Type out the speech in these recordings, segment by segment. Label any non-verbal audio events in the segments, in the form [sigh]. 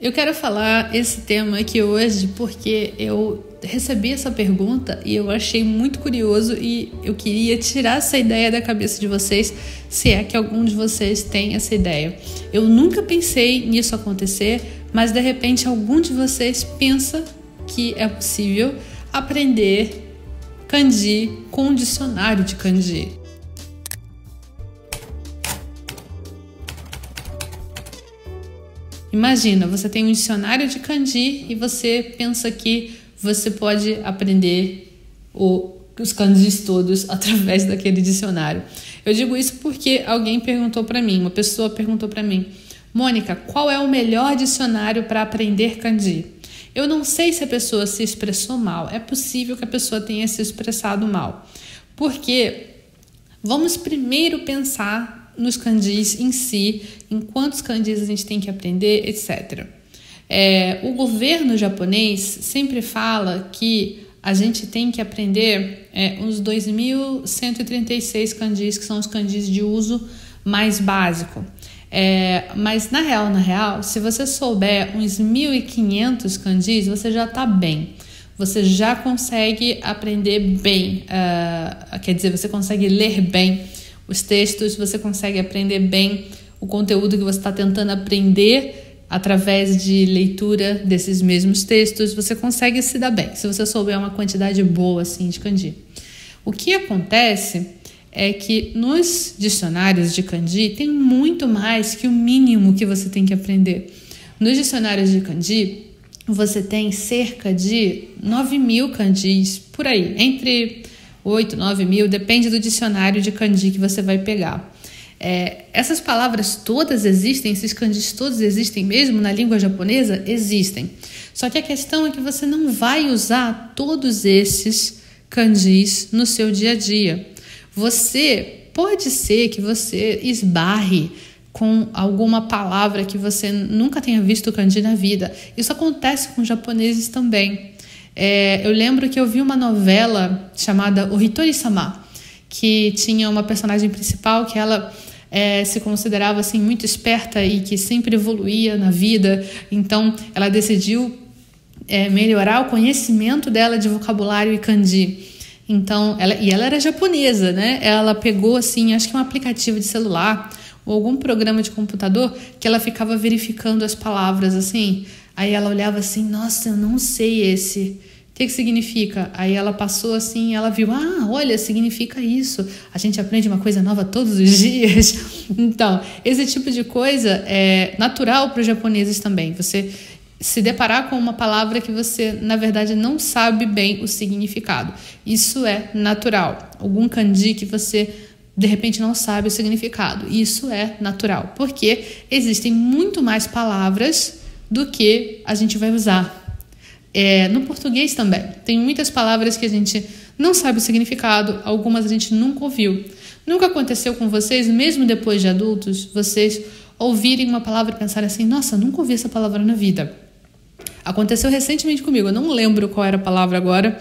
Eu quero falar esse tema aqui hoje porque eu recebi essa pergunta e eu achei muito curioso e eu queria tirar essa ideia da cabeça de vocês, se é que algum de vocês tem essa ideia. Eu nunca pensei nisso acontecer, mas de repente algum de vocês pensa que é possível aprender kanji com um dicionário de kanji. Imagina, você tem um dicionário de kanji e você pensa que você pode aprender o, os kanjis todos [laughs] através daquele dicionário. Eu digo isso porque alguém perguntou para mim, uma pessoa perguntou para mim, Mônica, qual é o melhor dicionário para aprender kanji? Eu não sei se a pessoa se expressou mal, é possível que a pessoa tenha se expressado mal, porque vamos primeiro pensar nos kanjis em si, em quantos kanjis a gente tem que aprender, etc. É, o governo japonês sempre fala que a gente tem que aprender é, uns 2.136 kanjis, que são os kanjis de uso mais básico. É, mas na real, na real, se você souber uns 1.500 kanjis, você já está bem. Você já consegue aprender bem, uh, quer dizer, você consegue ler bem os textos, você consegue aprender bem o conteúdo que você está tentando aprender através de leitura desses mesmos textos, você consegue se dar bem, se você souber uma quantidade boa assim de kanji. O que acontece é que nos dicionários de kanji tem muito mais que o mínimo que você tem que aprender. Nos dicionários de kanji, você tem cerca de 9 mil kanjis por aí, entre 8, 9 mil, depende do dicionário de kanji que você vai pegar. É, essas palavras todas existem, esses kanjis todos existem mesmo na língua japonesa? Existem. Só que a questão é que você não vai usar todos esses kanjis no seu dia a dia. Você pode ser que você esbarre com alguma palavra que você nunca tenha visto kanji na vida. Isso acontece com japoneses também. É, eu lembro que eu vi uma novela chamada O Hitori-sama, que tinha uma personagem principal que ela é, se considerava assim muito esperta e que sempre evoluía na vida. Então, ela decidiu é, melhorar o conhecimento dela de vocabulário e kanji. Então, ela, e ela era japonesa, né? Ela pegou assim, acho que um aplicativo de celular ou algum programa de computador que ela ficava verificando as palavras assim. Aí ela olhava assim, nossa, eu não sei esse. O que, que significa? Aí ela passou assim, ela viu, ah, olha, significa isso. A gente aprende uma coisa nova todos os [laughs] dias. Então, esse tipo de coisa é natural para os japoneses também. Você se deparar com uma palavra que você, na verdade, não sabe bem o significado. Isso é natural. Algum kanji que você de repente não sabe o significado. Isso é natural, porque existem muito mais palavras do que a gente vai usar. É, no português também, tem muitas palavras que a gente não sabe o significado, algumas a gente nunca ouviu. Nunca aconteceu com vocês, mesmo depois de adultos, vocês ouvirem uma palavra e pensarem assim: nossa, nunca ouvi essa palavra na vida. Aconteceu recentemente comigo, eu não lembro qual era a palavra agora,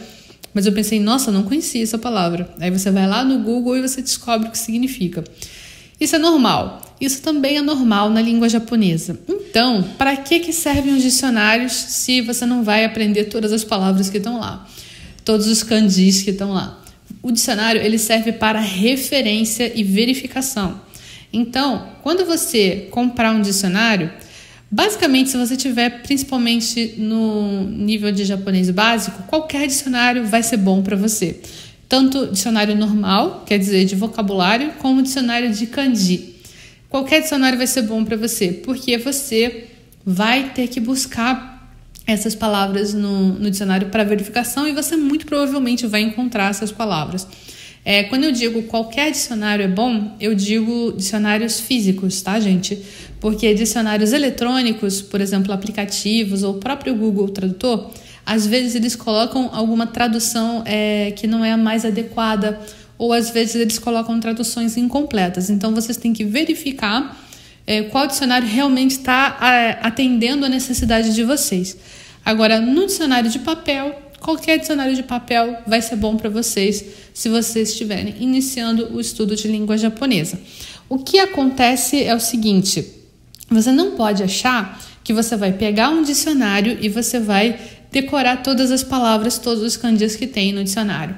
mas eu pensei: nossa, não conhecia essa palavra. Aí você vai lá no Google e você descobre o que significa. Isso é normal. Isso também é normal na língua japonesa. Então, para que, que servem os dicionários se você não vai aprender todas as palavras que estão lá? Todos os kanjis que estão lá. O dicionário ele serve para referência e verificação. Então, quando você comprar um dicionário, basicamente, se você tiver principalmente no nível de japonês básico, qualquer dicionário vai ser bom para você. Tanto dicionário normal, quer dizer, de vocabulário, como dicionário de kanji. Qualquer dicionário vai ser bom para você, porque você vai ter que buscar essas palavras no, no dicionário para verificação e você muito provavelmente vai encontrar essas palavras. É, quando eu digo qualquer dicionário é bom, eu digo dicionários físicos, tá, gente? Porque dicionários eletrônicos, por exemplo, aplicativos ou o próprio Google Tradutor, às vezes eles colocam alguma tradução é, que não é a mais adequada ou às vezes eles colocam traduções incompletas. Então vocês têm que verificar é, qual dicionário realmente está é, atendendo a necessidade de vocês. Agora, no dicionário de papel, qualquer dicionário de papel vai ser bom para vocês se vocês estiverem iniciando o estudo de língua japonesa. O que acontece é o seguinte: você não pode achar que você vai pegar um dicionário e você vai decorar todas as palavras, todos os kanjis que tem no dicionário.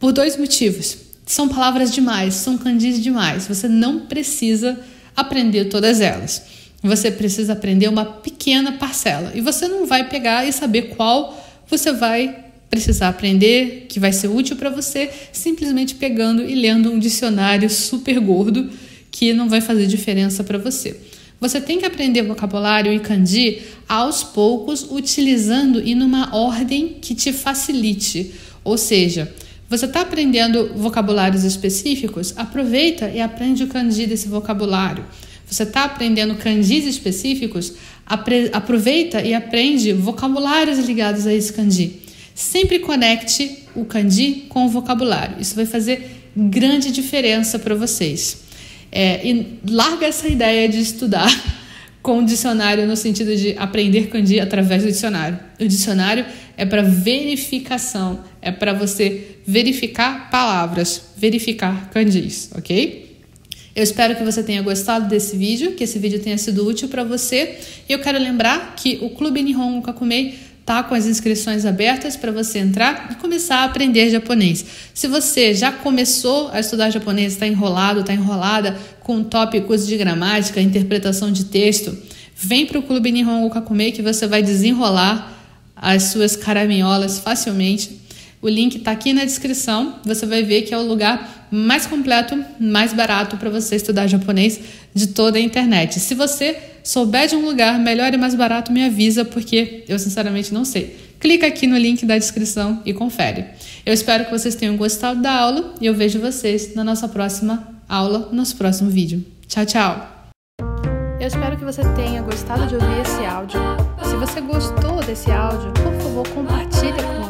Por dois motivos. São palavras demais, são kanjis demais. Você não precisa aprender todas elas. Você precisa aprender uma pequena parcela. E você não vai pegar e saber qual você vai precisar aprender, que vai ser útil para você, simplesmente pegando e lendo um dicionário super gordo que não vai fazer diferença para você. Você tem que aprender vocabulário e kanji aos poucos, utilizando e numa ordem que te facilite. Ou seja, você está aprendendo vocabulários específicos? Aproveita e aprende o kanji desse vocabulário. Você está aprendendo kanjis específicos? aproveita e aprende vocabulários ligados a esse kanji. Sempre conecte o kanji com o vocabulário. Isso vai fazer grande diferença para vocês. É, e larga essa ideia de estudar [laughs] com o dicionário no sentido de aprender kanji através do dicionário. O dicionário é para verificação, é para você verificar palavras, verificar kanjis, ok? Eu espero que você tenha gostado desse vídeo, que esse vídeo tenha sido útil para você. E eu quero lembrar que o Clube Nihongo Kakumei tá com as inscrições abertas para você entrar e começar a aprender japonês. Se você já começou a estudar japonês, está enrolado, está enrolada com tópicos de gramática, interpretação de texto, vem para o Clube Nihongo Kakumei que você vai desenrolar as suas caraminholas facilmente. O link está aqui na descrição. Você vai ver que é o lugar mais completo, mais barato para você estudar japonês de toda a internet. Se você souber de um lugar melhor e mais barato, me avisa, porque eu sinceramente não sei. Clica aqui no link da descrição e confere. Eu espero que vocês tenham gostado da aula e eu vejo vocês na nossa próxima aula, no nosso próximo vídeo. Tchau, tchau! Eu espero que você tenha gostado de ouvir esse áudio. Se você gostou desse áudio, por favor, compartilhe com